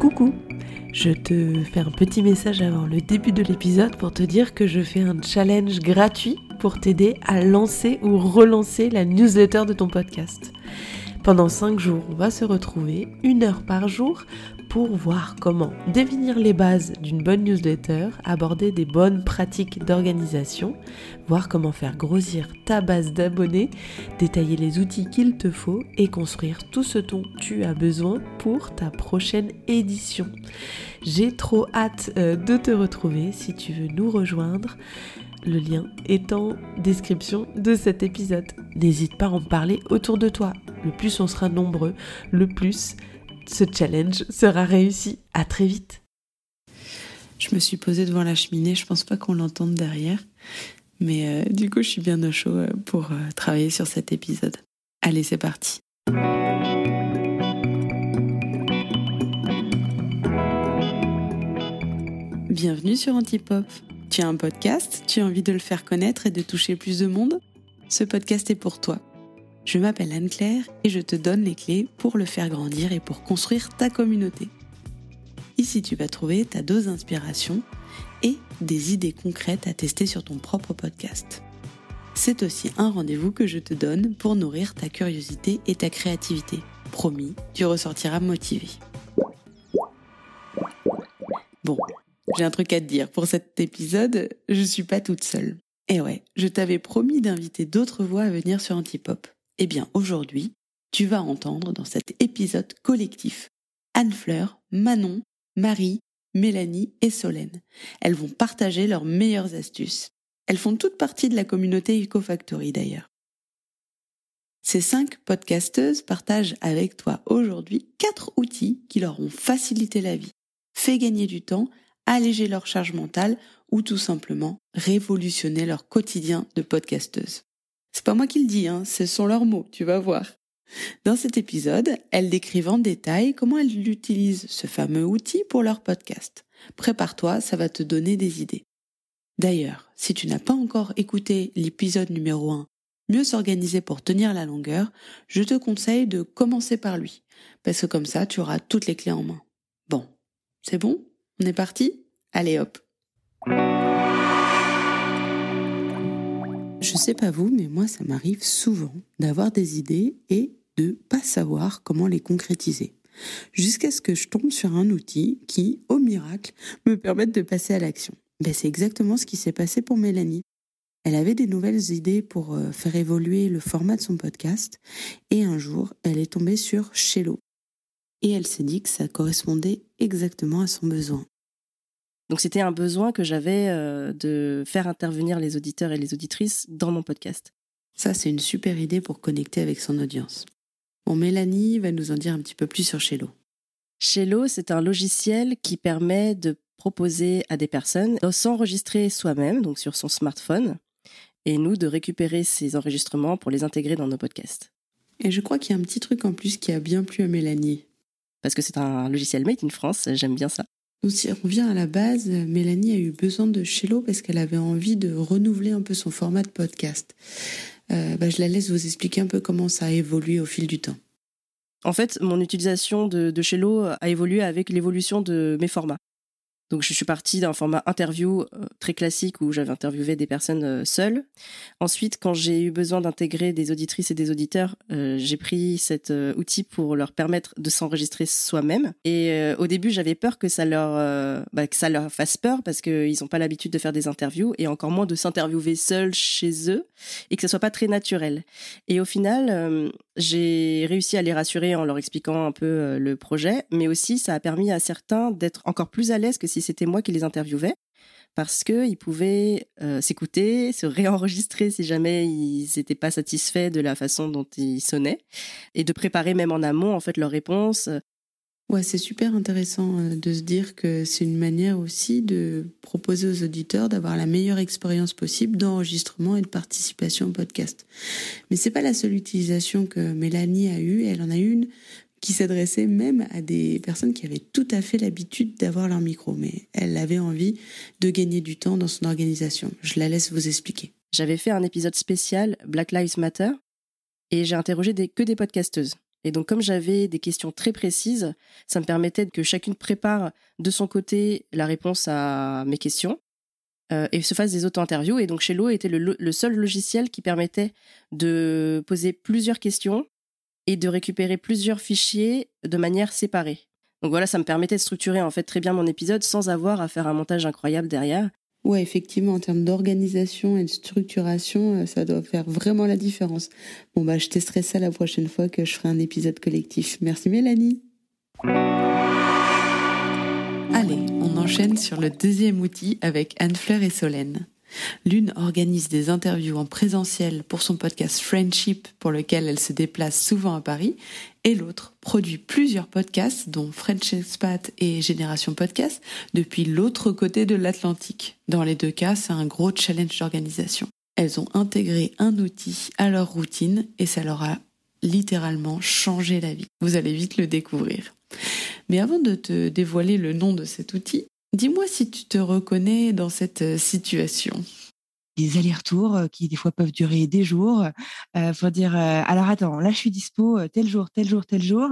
Coucou Je te fais un petit message avant le début de l'épisode pour te dire que je fais un challenge gratuit pour t'aider à lancer ou relancer la newsletter de ton podcast. Pendant 5 jours, on va se retrouver une heure par jour pour voir comment définir les bases d'une bonne newsletter, aborder des bonnes pratiques d'organisation, voir comment faire grossir ta base d'abonnés, détailler les outils qu'il te faut et construire tout ce dont tu as besoin pour ta prochaine édition. J'ai trop hâte euh, de te retrouver si tu veux nous rejoindre. Le lien est en description de cet épisode. N'hésite pas à en parler autour de toi. Le plus on sera nombreux, le plus ce challenge sera réussi. À très vite. Je me suis posée devant la cheminée, je pense pas qu'on l'entende derrière. Mais euh, du coup, je suis bien au chaud euh, pour euh, travailler sur cet épisode. Allez, c'est parti. Bienvenue sur Antipop. Tu as un podcast, tu as envie de le faire connaître et de toucher plus de monde? Ce podcast est pour toi. Je m'appelle Anne-Claire et je te donne les clés pour le faire grandir et pour construire ta communauté. Ici, tu vas trouver ta dose d'inspiration et des idées concrètes à tester sur ton propre podcast. C'est aussi un rendez-vous que je te donne pour nourrir ta curiosité et ta créativité. Promis, tu ressortiras motivé. Bon, j'ai un truc à te dire. Pour cet épisode, je suis pas toute seule. Et ouais, je t'avais promis d'inviter d'autres voix à venir sur Antipop. Eh bien, aujourd'hui, tu vas entendre dans cet épisode collectif Anne Fleur, Manon, Marie, Mélanie et Solène. Elles vont partager leurs meilleures astuces. Elles font toute partie de la communauté EcoFactory d'ailleurs. Ces cinq podcasteuses partagent avec toi aujourd'hui quatre outils qui leur ont facilité la vie, fait gagner du temps alléger leur charge mentale ou tout simplement révolutionner leur quotidien de podcasteuse. C'est pas moi qui le dis, hein, ce sont leurs mots, tu vas voir. Dans cet épisode, elles décrivent en détail comment elles utilisent ce fameux outil pour leur podcast. Prépare-toi, ça va te donner des idées. D'ailleurs, si tu n'as pas encore écouté l'épisode numéro 1, Mieux s'organiser pour tenir la longueur, je te conseille de commencer par lui, parce que comme ça, tu auras toutes les clés en main. Bon, c'est bon? On est parti? Allez hop Je sais pas vous, mais moi ça m'arrive souvent d'avoir des idées et de pas savoir comment les concrétiser. Jusqu'à ce que je tombe sur un outil qui, au miracle, me permette de passer à l'action. Ben, c'est exactement ce qui s'est passé pour Mélanie. Elle avait des nouvelles idées pour euh, faire évoluer le format de son podcast et un jour, elle est tombée sur Shello. Et elle s'est dit que ça correspondait exactement à son besoin. Donc c'était un besoin que j'avais euh, de faire intervenir les auditeurs et les auditrices dans mon podcast. Ça, c'est une super idée pour connecter avec son audience. Bon, Mélanie va nous en dire un petit peu plus sur Shello. Shello, c'est un logiciel qui permet de proposer à des personnes de s'enregistrer soi-même, donc sur son smartphone, et nous de récupérer ces enregistrements pour les intégrer dans nos podcasts. Et je crois qu'il y a un petit truc en plus qui a bien plu à Mélanie. Parce que c'est un logiciel made in France, j'aime bien ça. Si on revient à la base, Mélanie a eu besoin de Shello parce qu'elle avait envie de renouveler un peu son format de podcast. Euh, bah, je la laisse vous expliquer un peu comment ça a évolué au fil du temps. En fait, mon utilisation de, de Shello a évolué avec l'évolution de mes formats. Donc je suis partie d'un format interview euh, très classique où j'avais interviewé des personnes euh, seules. Ensuite, quand j'ai eu besoin d'intégrer des auditrices et des auditeurs, euh, j'ai pris cet outil pour leur permettre de s'enregistrer soi-même. Et au début, j'avais peur que ça leur bah, que ça leur fasse peur parce qu'ils n'ont pas l'habitude de faire des interviews et encore moins de s'interviewer seuls chez eux et que ce soit pas très naturel. Et au final, j'ai réussi à les rassurer en leur expliquant un peu le projet, mais aussi ça a permis à certains d'être encore plus à l'aise que si c'était moi qui les interviewais parce qu'ils pouvaient euh, s'écouter, se réenregistrer si jamais ils n'étaient pas satisfaits de la façon dont ils sonnaient, et de préparer même en amont en fait leurs réponses. Ouais, c'est super intéressant euh, de se dire que c'est une manière aussi de proposer aux auditeurs d'avoir la meilleure expérience possible d'enregistrement et de participation au podcast. Mais c'est pas la seule utilisation que Mélanie a eue, elle en a une qui s'adressait même à des personnes qui avaient tout à fait l'habitude d'avoir leur micro, mais elle avait envie de gagner du temps dans son organisation. Je la laisse vous expliquer. J'avais fait un épisode spécial Black Lives Matter et j'ai interrogé que des podcasteuses. Et donc, comme j'avais des questions très précises, ça me permettait que chacune prépare de son côté la réponse à mes questions euh, et se fasse des auto-interviews. Et donc, Shello était le, seul logiciel qui permettait de poser plusieurs questions et de récupérer plusieurs fichiers de manière séparée. Donc voilà, ça me permettait de structurer en fait très bien mon épisode sans avoir à faire un montage incroyable derrière. Ouais, effectivement, en termes d'organisation et de structuration, euh, ça doit faire vraiment la différence. Bon, bah, je testerai ça la prochaine fois que je ferai un épisode collectif. Merci Mélanie. Allez, on enchaîne sur le deuxième outil avec Anne-Fleur et Solène. L'une organise des interviews en présentiel pour son podcast Friendship, pour lequel elle se déplace souvent à Paris, et l'autre produit plusieurs podcasts, dont French Expat et Génération Podcast, depuis l'autre côté de l'Atlantique. Dans les deux cas, c'est un gros challenge d'organisation. Elles ont intégré un outil à leur routine et ça leur a littéralement changé la vie. Vous allez vite le découvrir. Mais avant de te dévoiler le nom de cet outil, Dis-moi si tu te reconnais dans cette euh, situation. Des allers-retours euh, qui des fois peuvent durer des jours. Euh, pour dire alors attends là je suis dispo tel jour tel jour tel jour.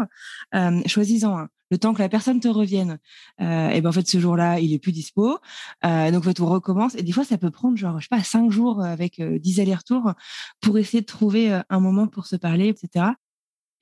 Choisis-en un. Le temps que la personne te revienne. Et ben en fait ce jour-là il est plus dispo. Donc on recommence. Et des fois ça peut prendre genre je sais pas cinq jours avec dix allers-retours pour essayer de trouver un moment pour se parler etc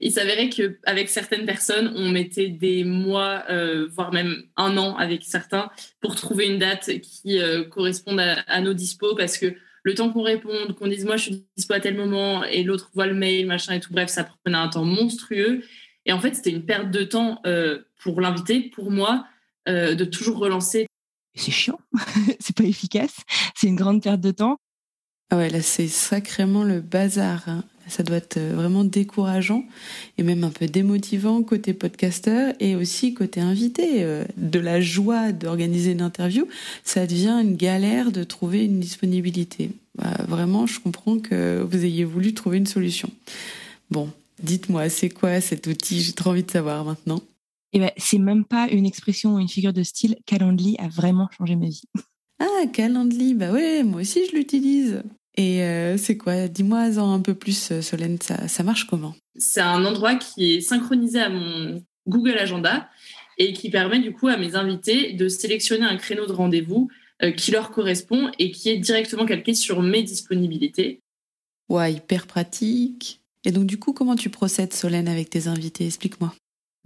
il s'avérait qu'avec certaines personnes, on mettait des mois, euh, voire même un an avec certains, pour trouver une date qui euh, corresponde à, nos dispos, parce que le temps qu'on réponde, qu'on dise moi je suis dispo à tel moment, et l'autre voit le mail, machin et tout, bref, ça prenait un temps monstrueux. Et en fait, c'était une perte de temps euh, pour l'invité, pour moi, de toujours relancer. C'est chiant, c'est pas efficace, c'est une grande perte de temps. Ah ouais, là c'est sacrément le bazar. Ça doit être euh, vraiment décourageant et même un peu démotivant côté podcasteur et aussi côté invité. Euh, de la joie d'organiser une interview, ça devient une galère de trouver une disponibilité. Bah, vraiment, je comprends que vous ayez voulu trouver une solution. Bon, dites-moi, c'est quoi cet outil? J'ai trop envie de savoir maintenant. Eh ben, c'est même pas une expression ou une figure de style. Calendly a vraiment changé ma vie. Ah, Calendly, bah ouais, moi aussi je l'utilise. Et euh, c'est quoi? Dis-moi un peu plus, euh, Solène, ça, ça marche comment? C'est un endroit qui est synchronisé à mon Google Agenda et qui permet du coup à mes invités de sélectionner un créneau de rendez-vous euh, qui leur correspond et qui est directement calqué sur mes disponibilités. Ouais, hyper pratique. Et donc du coup, comment tu procèdes, Solène, avec tes invités? Explique-moi.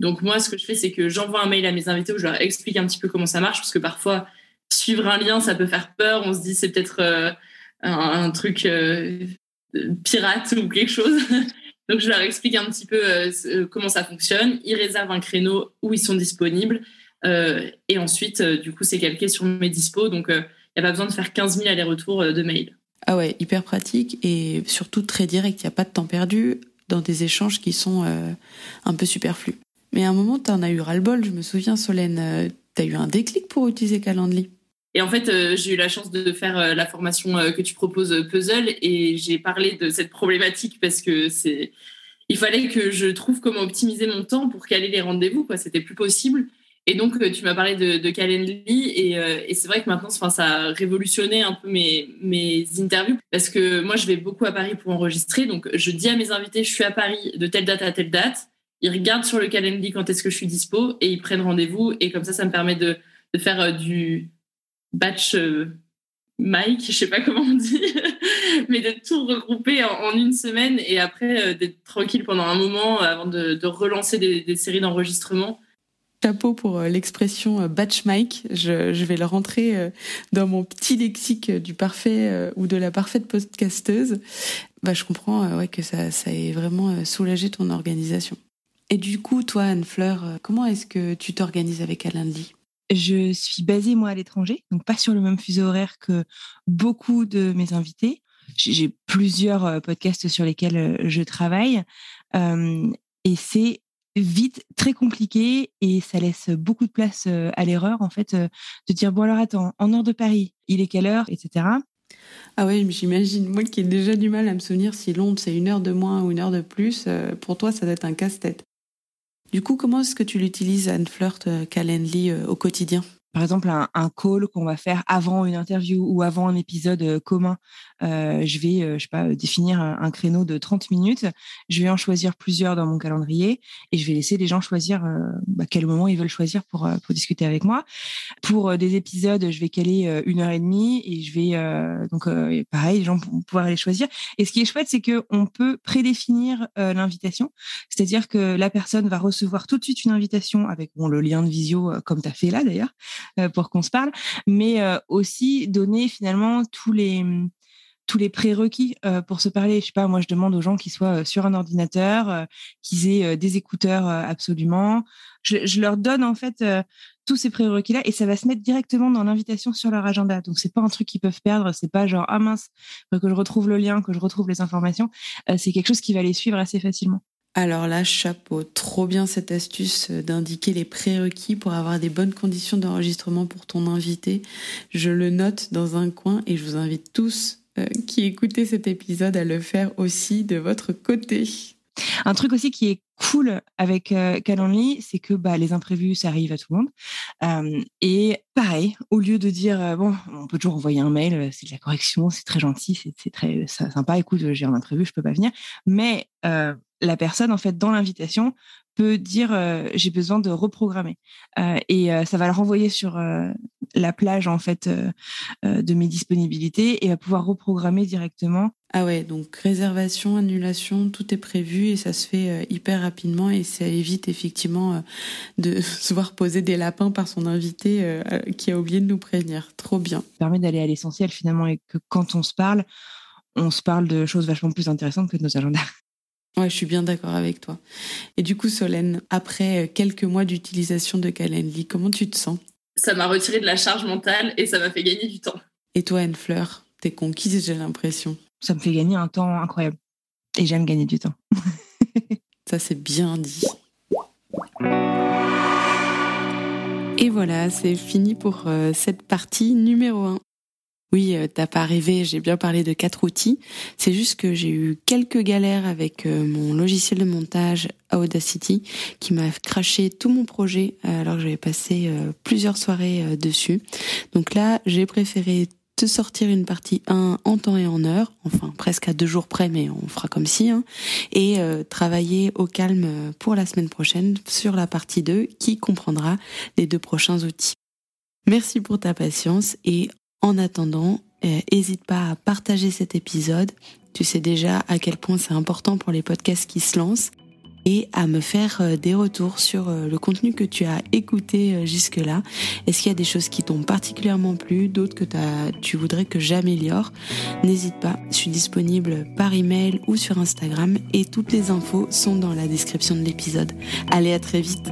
Donc moi, ce que je fais, c'est que j'envoie un mail à mes invités où je leur explique un petit peu comment ça marche, parce que parfois, suivre un lien, ça peut faire peur. On se dit, c'est peut-être un, truc euh, pirate ou quelque chose. Donc je leur explique un petit peu euh, euh, comment ça fonctionne. Ils réservent un créneau où ils sont disponibles. et ensuite, du coup, c'est calqué sur mes dispos. Donc il n'y a pas besoin de faire 15 000 allers-retours de mail. Ah ouais, hyper pratique et surtout très direct. Il n'y a pas de temps perdu dans des échanges qui sont un peu superflus. Mais à un moment, tu en as eu ras-le-bol. Je me souviens, Solène, tu as eu un déclic pour utiliser Calendly? Et en fait, euh, j'ai eu la chance de faire euh, la formation euh, que tu proposes Puzzle et j'ai parlé de cette problématique parce que c'est, il fallait que je trouve comment optimiser mon temps pour caler les rendez-vous. Quoi, c'était plus possible. Et donc, tu m'as parlé de, de Calendly et, c'est vrai que maintenant, ça a révolutionné un peu mes, mes interviews parce que moi, je vais beaucoup à Paris pour enregistrer. Donc, je dis à mes invités, je suis à Paris de telle date à telle date. Ils regardent sur le Calendly quand est-ce que je suis dispo et ils prennent rendez-vous. Et comme ça, ça me permet de, de faire du batch euh, Mike, je sais pas comment on dit, mais de tout regrouper en, une semaine et après euh, d'être tranquille pendant un moment avant de, relancer des, séries d'enregistrement. Chapeau pour euh, l'expression batch Mike. Je, vais le rentrer dans mon petit lexique du parfait ou de la parfaite podcasteuse. Bah, je comprends ouais, que ça, ça ait vraiment soulagé ton organisation. Et du coup, toi, Anne-Fleur, comment est-ce que tu t'organises avec Alain Lee? Je suis basée, moi, à l'étranger, donc pas sur le même fuseau horaire que beaucoup de mes invités. J'ai plusieurs euh, podcasts sur lesquels euh, je travaille. et c'est vite très compliqué et ça laisse beaucoup de place euh, à l'erreur, en fait, de dire, bon alors attends, en heure de Paris, il est quelle heure, etc. Ah oui, j'imagine. Moi qui ai déjà du mal à me souvenir si Londres c'est une heure de moins ou une heure de plus, pour toi ça doit être un casse-tête. Du coup, comment est-ce que tu l'utilises, Anne Flirt euh, Calendly, euh, au quotidien? Par exemple un, un call qu'on va faire avant une interview ou avant un épisode euh, commun. Euh, je vais, euh, je sais pas, définir un, créneau de 30 minutes. Je vais en choisir plusieurs dans mon calendrier et je vais laisser les gens choisir euh, bah, quel moment ils veulent choisir pour euh, pour discuter avec moi. Pour des épisodes, je vais caler une heure et demie et je vais donc pareil, les gens vont pouvoir les choisir. Et ce qui est chouette, c'est que on peut prédéfinir l'invitation, c'est-à-dire que la personne va recevoir tout de suite une invitation avec bon, le lien de visio comme tu as fait là d'ailleurs euh, pour qu'on se parle, mais euh, aussi donner finalement tous les tous les prérequis euh, pour se parler. Je sais pas, moi je demande aux gens qu'ils soient sur un ordinateur, qu'ils aient des écouteurs absolument. Je, je, leur donne en fait tous ces prérequis là et ça va se mettre directement dans l'invitation sur leur agenda. Donc c'est pas un truc qu'ils peuvent perdre, c'est pas genre ah mince que je retrouve le lien, que je retrouve les informations. c'est quelque chose qui va les suivre assez facilement. Alors là, chapeau, trop bien cette astuce d'indiquer les prérequis pour avoir des bonnes conditions d'enregistrement pour ton invité. Je le note dans un coin et je vous invite tous euh, qui écoutez cet épisode à le faire aussi de votre côté. Un truc aussi qui est cool avec euh, Calendly, c'est que bah, les imprévus, ça arrive à tout le monde. Euh, et pareil, au lieu de dire, euh, bon, on peut toujours envoyer un mail, euh, c'est de la correction, c'est très gentil, c'est très sympa, écoute, j'ai un imprévu, je peux pas venir. Mais euh, la personne, en fait, dans l'invitation, peut dire euh, j'ai besoin de reprogrammer euh, et euh, ça va le renvoyer sur la plage en fait de mes disponibilités et va pouvoir reprogrammer directement. Ah ouais, donc réservation, annulation, tout est prévu et ça se fait hyper rapidement et ça évite effectivement de se voir poser des lapins par son invité qui a oublié de nous prévenir. Trop bien. Ça permet d'aller à l'essentiel finalement et que quand on se parle, on se parle de choses vachement plus intéressantes que de nos agendas. Ouais, je suis bien d'accord avec toi. Et du coup, Solène, après euh, quelques mois d'utilisation de Calendly, comment tu te sens? Ça m'a retiré de la charge mentale et ça m'a fait gagner du temps. Et toi, Anne-Fleur, t'es conquise, j'ai l'impression. Ça me fait gagner un temps incroyable. Et j'aime gagner du temps. ça, c'est bien dit. Et voilà, c'est fini pour euh, cette partie numéro 1. Oui, euh, t'as pas rêvé, j'ai bien parlé de quatre outils. C'est juste que j'ai eu quelques galères avec euh, mon logiciel de montage Audacity qui m'a craché tout mon projet euh, alors que j'avais passé plusieurs soirées dessus. Donc là, j'ai préféré te sortir une partie 1 en temps et en heure, enfin presque à deux jours près, mais on fera comme si, hein, et travailler au calme pour la semaine prochaine sur la partie 2 qui comprendra les deux prochains outils. Merci pour ta patience et en attendant, n'hésite euh, pas à partager cet épisode. Tu sais déjà à quel point c'est important pour les podcasts qui se lancent et à me faire euh, des retours sur euh, le contenu que tu as écouté jusque-là. Est-ce qu'il y a des choses qui t'ont particulièrement plu, d'autres que tu voudrais que j'améliore? N'hésite pas, je suis disponible par email ou sur Instagram et toutes les infos sont dans la description de l'épisode. Allez, à très vite